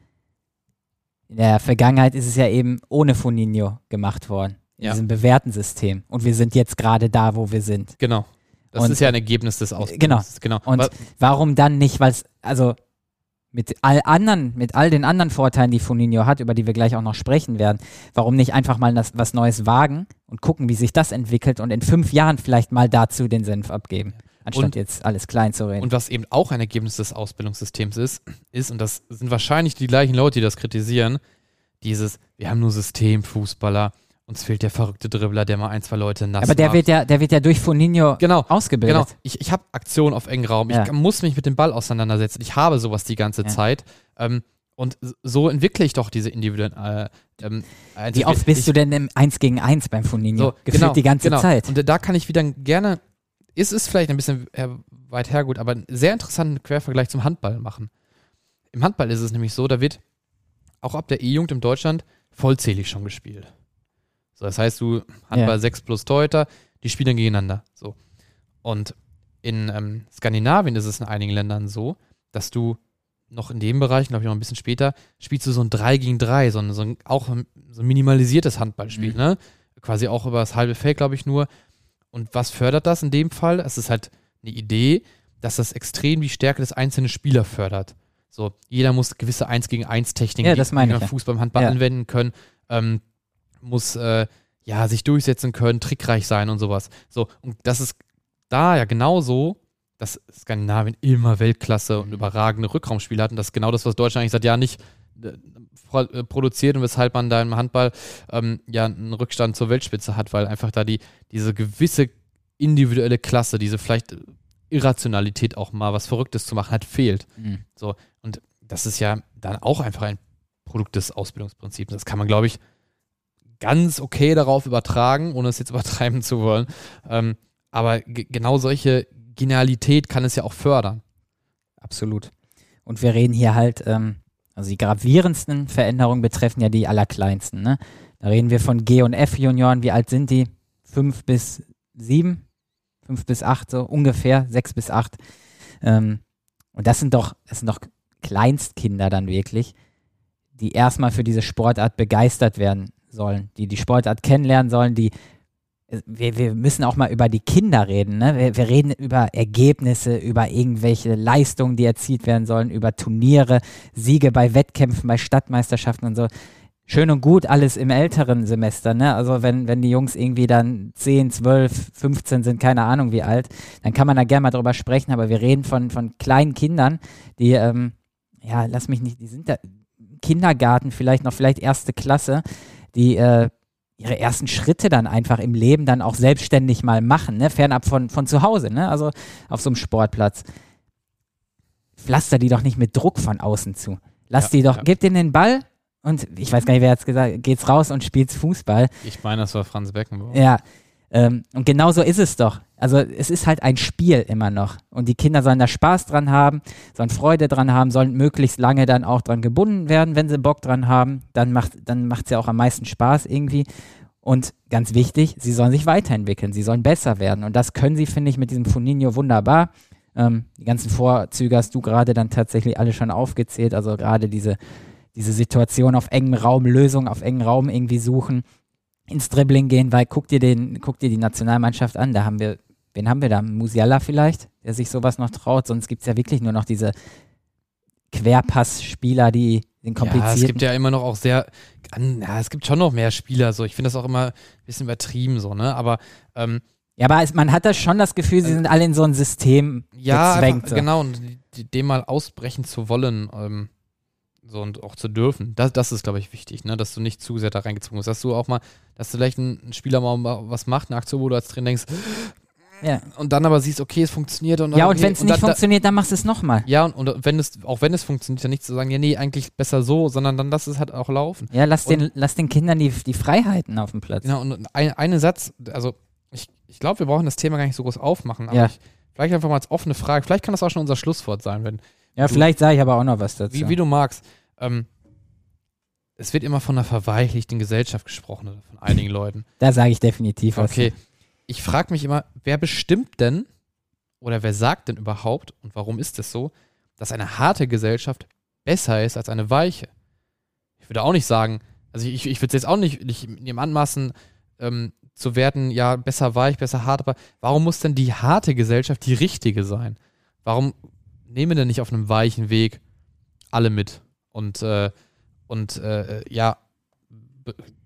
[SPEAKER 2] in der Vergangenheit ist es ja eben ohne Funinho gemacht worden. In ja. diesem bewährten System. Und wir sind jetzt gerade da, wo wir sind.
[SPEAKER 3] Genau. Das und, ist ja ein Ergebnis des
[SPEAKER 2] Ausbildungs. Genau. genau. Und Aber, warum dann nicht, weil es, also mit all anderen, mit all den anderen Vorteilen, die Funinho hat, über die wir gleich auch noch sprechen werden, warum nicht einfach mal das, was Neues wagen und gucken, wie sich das entwickelt und in fünf Jahren vielleicht mal dazu den Senf abgeben, anstatt und, jetzt alles klein zu reden.
[SPEAKER 3] Und was eben auch ein Ergebnis des Ausbildungssystems ist, ist, und das sind wahrscheinlich die gleichen Leute, die das kritisieren, dieses, wir haben nur Systemfußballer, uns fehlt der verrückte Dribbler, der mal ein, zwei Leute nass
[SPEAKER 2] Aber der macht. wird ja, der wird ja durch Foninho genau, ausgebildet. Genau.
[SPEAKER 3] Ich, ich habe Aktion auf engen Raum. Ja. Ich muss mich mit dem Ball auseinandersetzen. Ich habe sowas die ganze ja. Zeit. Ähm, und so entwickle ich doch diese individuellen. Äh, ähm,
[SPEAKER 2] Wie oft bist ich, du denn im 1 gegen 1 beim Foninho? So, Gefühlt genau, die ganze genau. Zeit.
[SPEAKER 3] Und da kann ich wieder gerne, ist es vielleicht ein bisschen weit hergut, aber einen sehr interessanten Quervergleich zum Handball machen. Im Handball ist es nämlich so, da wird auch ab der E-Jugend in Deutschland vollzählig schon gespielt. So, das heißt, du Handball ja. 6 plus Torhüter, die spielen gegeneinander. So. Und in ähm, Skandinavien ist es in einigen Ländern so, dass du noch in dem Bereich, glaube ich noch ein bisschen später, spielst du so ein 3 gegen 3, so ein, so ein auch so ein minimalisiertes Handballspiel, mhm. ne? Quasi auch über das halbe Feld, glaube ich, nur. Und was fördert das in dem Fall? Es ist halt eine Idee, dass das extrem die Stärke des einzelnen Spielers fördert. So, jeder muss gewisse 1 gegen 1 Techniken,
[SPEAKER 2] ja, das meine
[SPEAKER 3] ich, Fußball im Handball ja. anwenden können. Ähm, muss äh, ja sich durchsetzen können, trickreich sein und sowas. So, und das ist da ja genauso, dass Skandinavien immer Weltklasse und überragende Rückraumspiele hat. Und das ist genau das, was Deutschland eigentlich seit Jahren nicht produziert und weshalb man da im Handball ähm, ja einen Rückstand zur Weltspitze hat, weil einfach da die, diese gewisse individuelle Klasse, diese vielleicht Irrationalität auch mal was Verrücktes zu machen hat, fehlt. Mhm. So, und das ist ja dann auch einfach ein Produkt des Ausbildungsprinzips. Das kann man, glaube ich, ganz okay darauf übertragen, ohne es jetzt übertreiben zu wollen. Ähm, aber genau solche Genialität kann es ja auch fördern.
[SPEAKER 2] Absolut. Und wir reden hier halt, ähm, also die gravierendsten Veränderungen betreffen ja die allerkleinsten. Ne? Da reden wir von G- und F-Junioren. Wie alt sind die? Fünf bis sieben? Fünf bis acht, so ungefähr, sechs bis acht. Ähm, und das sind doch, das sind doch Kleinstkinder dann wirklich, die erstmal für diese Sportart begeistert werden sollen, die die Sportart kennenlernen sollen, die wir, wir müssen auch mal über die Kinder reden. Ne? Wir, wir reden über Ergebnisse, über irgendwelche Leistungen, die erzielt werden sollen, über Turniere, Siege bei Wettkämpfen, bei Stadtmeisterschaften und so. Schön und gut, alles im älteren Semester. Ne? Also wenn, wenn die Jungs irgendwie dann 10, 12, 15 sind, keine Ahnung wie alt, dann kann man da gerne mal drüber sprechen. Aber wir reden von, von kleinen Kindern, die, ähm, ja, lass mich nicht, die sind da Kindergarten vielleicht noch, vielleicht erste Klasse die äh, ihre ersten Schritte dann einfach im Leben dann auch selbstständig mal machen, ne? fernab von, von zu Hause, ne? also auf so einem Sportplatz. pflaster die doch nicht mit Druck von außen zu. Lass
[SPEAKER 1] Ja,
[SPEAKER 2] die doch,
[SPEAKER 1] ja.
[SPEAKER 2] gib denen den Ball und ich weiß gar nicht, wer hat es gesagt, geht's raus und spielt's Fußball.
[SPEAKER 1] Ich meine, das war Franz Beckenbauer.
[SPEAKER 2] Ja. Ähm, und genau so ist es doch. Also es ist halt ein Spiel immer noch. Und die Kinder sollen da Spaß dran haben, sollen Freude dran haben, sollen möglichst lange dann auch dran gebunden werden, wenn sie Bock dran haben. Dann macht dann macht's ja auch am meisten Spaß irgendwie. Und ganz wichtig, sie sollen sich weiterentwickeln, sie sollen besser werden. Und das können sie, finde ich, mit diesem Funinho wunderbar. Ähm, die ganzen Vorzüge hast du gerade dann tatsächlich alle schon aufgezählt. Also gerade diese, diese Situation auf engem Raum, Lösung auf engem Raum irgendwie suchen, ins Dribbling gehen, weil guck dir, den, guck dir die Nationalmannschaft an, da haben wir, wen haben wir da? Musiala vielleicht, der sich sowas noch traut, sonst gibt es ja wirklich nur noch diese Querpassspieler, die den
[SPEAKER 3] Ja,
[SPEAKER 2] komplizierten.
[SPEAKER 3] es gibt ja immer noch auch sehr, ja, es gibt schon noch mehr Spieler, so. Ich finde das auch immer ein bisschen übertrieben, so, ne? Aber, ähm,
[SPEAKER 2] Ja, aber es, man hat da schon das Gefühl, sie sind alle in so ein System
[SPEAKER 3] ja,
[SPEAKER 2] gezwängt. so.
[SPEAKER 3] genau, und dem mal ausbrechen zu wollen, ähm, so und auch zu dürfen. Das, das ist, glaube ich, wichtig, ne? Dass du nicht zu sehr da reingezwungen bist. Dass du auch mal, dass vielleicht ein, Spieler mal mal was macht, eine Aktion, wo du als Trainer denkst,
[SPEAKER 2] Ja,
[SPEAKER 3] und dann aber siehst, okay, es funktioniert und
[SPEAKER 2] ja und
[SPEAKER 3] okay,
[SPEAKER 2] wenn es nicht
[SPEAKER 3] dann- da-
[SPEAKER 2] funktioniert, dann machst du es nochmal.
[SPEAKER 3] Ja, und, und wenn es, auch wenn es funktioniert, dann nicht zu sagen, ja, nee, eigentlich besser so, sondern dann lass es halt auch laufen.
[SPEAKER 2] Ja, lass
[SPEAKER 3] Und-
[SPEAKER 2] den, lass den Kindern die, die Freiheiten auf dem Platz.
[SPEAKER 3] Genau, und ein, einen Satz, also ich, ich glaube, wir brauchen das Thema gar nicht so groß aufmachen, aber
[SPEAKER 2] Ja.
[SPEAKER 3] ich, vielleicht einfach mal als offene Frage, vielleicht kann das auch schon unser Schlusswort sein, wenn,
[SPEAKER 2] Ja,
[SPEAKER 3] Du-
[SPEAKER 2] vielleicht sage ich aber auch noch was dazu.
[SPEAKER 3] wie, wie du magst. Ähm, es wird immer von einer verweichlichten Gesellschaft gesprochen, oder von einigen Leuten.
[SPEAKER 2] da sage ich definitiv was.
[SPEAKER 3] Okay. Ich frage mich immer, wer bestimmt denn oder wer sagt denn überhaupt und warum ist es so, dass eine harte Gesellschaft besser ist als eine weiche? Ich würde auch nicht sagen, also ich, ich würde es jetzt auch nicht, nicht dem anmaßen ähm, zu werten, ja, besser weich, besser hart, aber warum muss denn die harte Gesellschaft die richtige sein? Warum nehmen denn nicht auf einem weichen Weg alle mit und, äh, und äh, ja,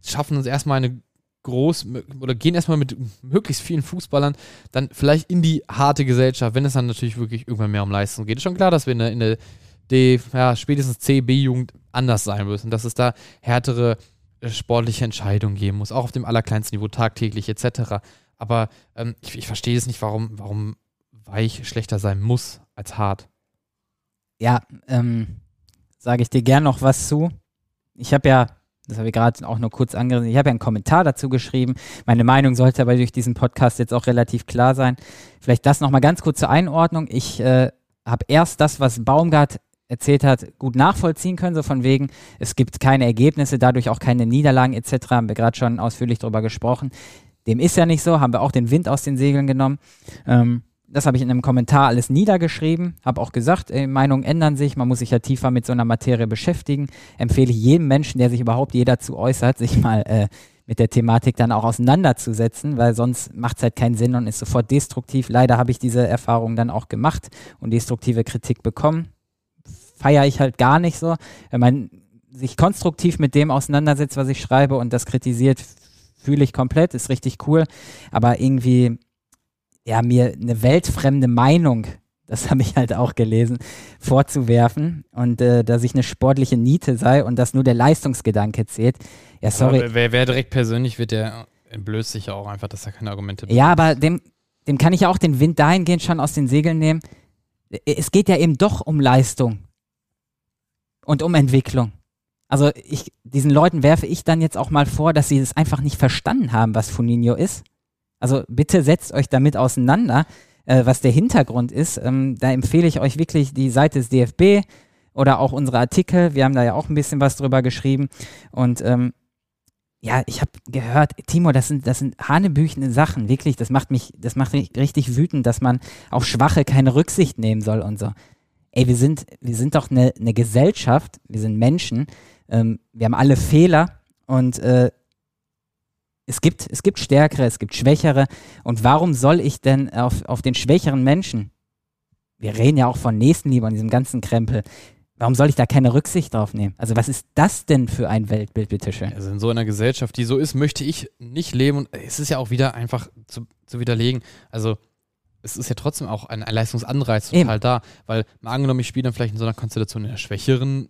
[SPEAKER 3] schaffen uns erstmal eine groß oder gehen erstmal mit möglichst vielen Fußballern dann vielleicht in die harte Gesellschaft, wenn es dann natürlich wirklich irgendwann mehr um Leistung geht. Ist schon klar, dass wir in der, in der D, ja, spätestens C, B-Jugend anders sein müssen, dass es da härtere äh, sportliche Entscheidungen geben muss, auch auf dem allerkleinsten Niveau, tagtäglich etc. Aber ähm, ich, ich verstehe es nicht, warum, warum weich schlechter sein muss als hart.
[SPEAKER 2] Ja, ähm, sage ich dir gern noch was zu. Ich habe ja, das habe ich gerade auch nur kurz angerissen, ich habe ja einen Kommentar dazu geschrieben. Meine Meinung sollte aber durch diesen Podcast jetzt auch relativ klar sein. Vielleicht das nochmal ganz kurz zur Einordnung. Ich äh, habe erst das, was Baumgart erzählt hat, gut nachvollziehen können, so von wegen, es gibt keine Ergebnisse, dadurch auch keine Niederlagen etc. Haben wir gerade schon ausführlich drüber gesprochen. Dem ist ja nicht so, haben wir auch den Wind aus den Segeln genommen. Ähm, das habe ich in einem Kommentar alles niedergeschrieben, habe auch gesagt, äh, Meinungen ändern sich, man muss sich ja tiefer mit so einer Materie beschäftigen. Empfehle ich jedem Menschen, der sich überhaupt je dazu äußert, sich mal äh, mit der Thematik dann auch auseinanderzusetzen, weil sonst macht es halt keinen Sinn und ist sofort destruktiv. Leider habe ich diese Erfahrung dann auch gemacht und destruktive Kritik bekommen. Feiere ich halt gar nicht so. Wenn man sich konstruktiv mit dem auseinandersetzt, was ich schreibe und das kritisiert, fühle ich komplett, ist richtig cool. Aber irgendwie ja, mir eine weltfremde Meinung, das habe ich halt auch gelesen, vorzuwerfen und äh, dass ich eine sportliche Niete sei und dass nur der Leistungsgedanke zählt. Ja, sorry.
[SPEAKER 3] Aber wer, wer direkt persönlich wird, der entblößt sich ja auch einfach, dass er keine Argumente
[SPEAKER 2] Ja, aber dem, dem kann ich ja auch den Wind dahingehend schon aus den Segeln nehmen. Es geht ja eben doch um Leistung und um Entwicklung. Also ich, diesen Leuten werfe ich dann jetzt auch mal vor, dass sie es einfach nicht verstanden haben, was Funinho ist. Also bitte setzt euch damit auseinander, äh, was der Hintergrund ist. Ähm, da empfehle ich euch wirklich die Seite des DFB oder auch unsere Artikel. Wir haben da ja auch ein bisschen was drüber geschrieben. Und ähm, ja, ich habe gehört, Timo, das sind, das sind hanebüchene Sachen, wirklich. Das macht mich, das macht mich richtig wütend, dass man auf Schwache keine Rücksicht nehmen soll und so. Ey, wir sind, wir sind doch eine eine Gesellschaft, wir sind Menschen, ähm, wir haben alle Fehler und äh, es gibt, es gibt Stärkere, es gibt Schwächere. Und warum soll ich denn auf, auf den schwächeren Menschen, wir reden ja auch von Nächstenliebe und diesem ganzen Krempel, warum soll ich da keine Rücksicht drauf nehmen? Also was ist das denn für ein Weltbild, bitteschön?
[SPEAKER 3] Also in so einer Gesellschaft, die so ist, möchte ich nicht leben. Und es ist ja auch wieder einfach zu, zu widerlegen. Also es ist ja trotzdem auch ein, ein Leistungsanreiz total
[SPEAKER 2] Eben.
[SPEAKER 3] da. Weil mal angenommen, ich spiele dann vielleicht in so einer Konstellation in einer schwächeren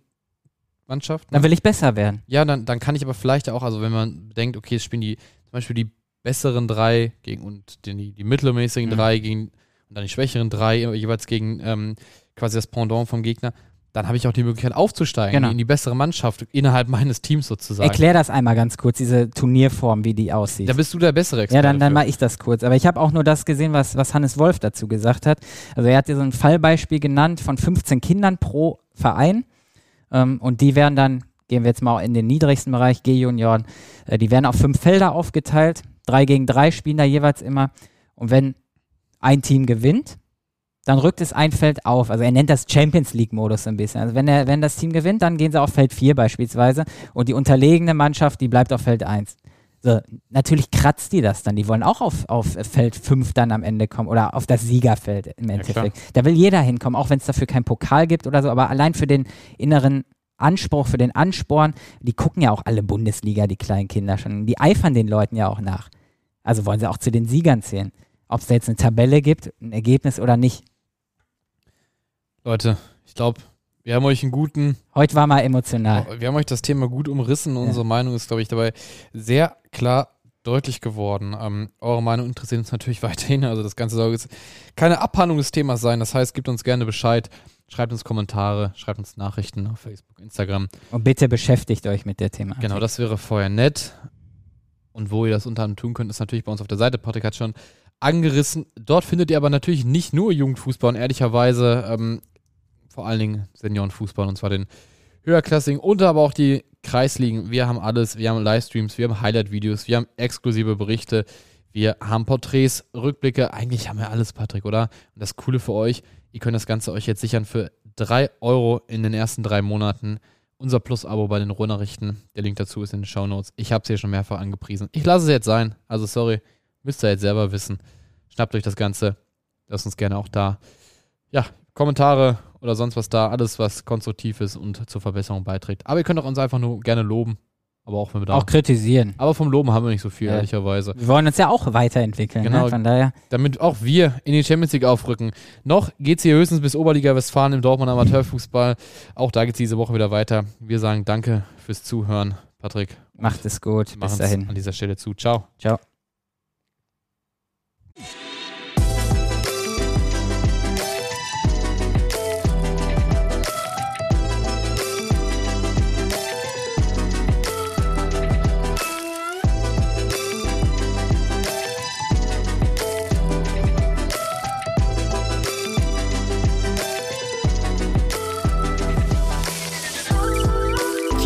[SPEAKER 3] Mannschaft.
[SPEAKER 2] Dann will ich besser werden.
[SPEAKER 3] Ja, dann, dann kann ich aber vielleicht auch, also wenn man denkt, okay, es spielen die, zum Beispiel die besseren drei gegen und die, die mittelmäßigen
[SPEAKER 2] Mhm.
[SPEAKER 3] drei gegen und dann die schwächeren drei jeweils gegen, ähm, quasi das Pendant vom Gegner, dann habe ich auch die Möglichkeit aufzusteigen
[SPEAKER 2] Genau.
[SPEAKER 3] in die bessere Mannschaft innerhalb meines Teams sozusagen.
[SPEAKER 2] Erklär das einmal ganz kurz, diese Turnierform, wie die aussieht.
[SPEAKER 3] Da bist du der bessere Experte.
[SPEAKER 2] Ja, dann, dann mache ich das kurz. Aber ich habe auch nur das gesehen, was, was Hannes Wolf dazu gesagt hat. Also er hat dir so ein Fallbeispiel genannt von 15 Kindern pro Verein. Ähm, und die werden dann, gehen wir jetzt mal in den niedrigsten Bereich, G-Junioren, äh, die werden auf fünf Felder aufgeteilt. Drei gegen drei spielen da jeweils immer. Und wenn ein Team gewinnt, dann rückt es ein Feld auf. Also er nennt das Champions League-Modus ein bisschen. Also wenn, er, wenn das Team gewinnt, dann gehen sie auf Feld 4 beispielsweise. Und die unterlegene Mannschaft, die bleibt auf Feld 1. So, natürlich kratzt die das dann. Die wollen auch auf, auf Feld 5 dann am Ende kommen oder auf das Siegerfeld im Endeffekt. da will jeder hinkommen, auch wenn es dafür keinen Pokal gibt oder so, aber allein für den inneren Anspruch, für den Ansporn, die gucken ja auch alle Bundesliga, die kleinen Kinder schon. Die eifern den Leuten ja auch nach. Also wollen sie auch zu den Siegern zählen. Ob es da jetzt eine Tabelle gibt, ein Ergebnis oder nicht.
[SPEAKER 3] Leute, ich glaube, wir haben euch einen guten
[SPEAKER 2] Heute war mal emotional.
[SPEAKER 3] Wir haben euch das Thema gut umrissen. Unsere Meinung ist, glaube ich, dabei sehr klar deutlich geworden. Ähm, eure Meinung interessiert uns natürlich weiterhin. Also das Ganze soll jetzt keine Abhandlung des Themas sein. Das heißt, gebt uns gerne Bescheid. Schreibt uns Kommentare, schreibt uns Nachrichten auf Facebook, Instagram.
[SPEAKER 2] Und bitte beschäftigt euch mit der Thema.
[SPEAKER 3] Genau, das wäre vorher nett. Und wo ihr das unter anderem tun könnt, ist natürlich bei uns auf der Seite. Patrick hat schon angerissen. Dort findet ihr aber natürlich nicht nur Jugendfußball und ehrlicherweise ähm, vor allen Dingen Seniorenfußball und zwar den höherklassigen und aber auch die Kreisligen. Wir haben alles. Wir haben Livestreams, wir haben Highlight-Videos, wir haben exklusive Berichte, wir haben Porträts, Rückblicke. Eigentlich haben wir alles, Patrick, oder? Und das Coole für euch, ihr könnt das Ganze euch jetzt sichern für 3 Euro in den ersten drei Monaten. Unser Plus-Abo bei den Ruhrnachrichten. Der Link dazu ist in den Shownotes. Ich habe es hier schon mehrfach angepriesen. Ich lasse es jetzt sein. Also sorry, müsst ihr jetzt selber wissen. Schnappt euch das Ganze. Lasst uns gerne auch da. Ja, Kommentare oder sonst was da. Alles, was konstruktiv ist und zur Verbesserung beiträgt. Aber ihr könnt auch uns einfach nur gerne loben. Aber auch wenn wir da.
[SPEAKER 2] Auch kritisieren.
[SPEAKER 3] aber vom Loben haben wir nicht so viel,
[SPEAKER 2] Ja.
[SPEAKER 3] ehrlicherweise.
[SPEAKER 2] Wir wollen uns ja auch weiterentwickeln.
[SPEAKER 3] Genau.
[SPEAKER 2] Ne? Von daher.
[SPEAKER 3] damit auch wir in die Champions League aufrücken. Noch geht es hier höchstens bis Oberliga Westfalen im Dortmund Amateurfußball. Auch da geht es diese Woche wieder weiter. Wir sagen danke fürs Zuhören, Patrick.
[SPEAKER 2] Macht es gut. Bis dahin.
[SPEAKER 3] an dieser Stelle zu. Ciao.
[SPEAKER 2] Ciao.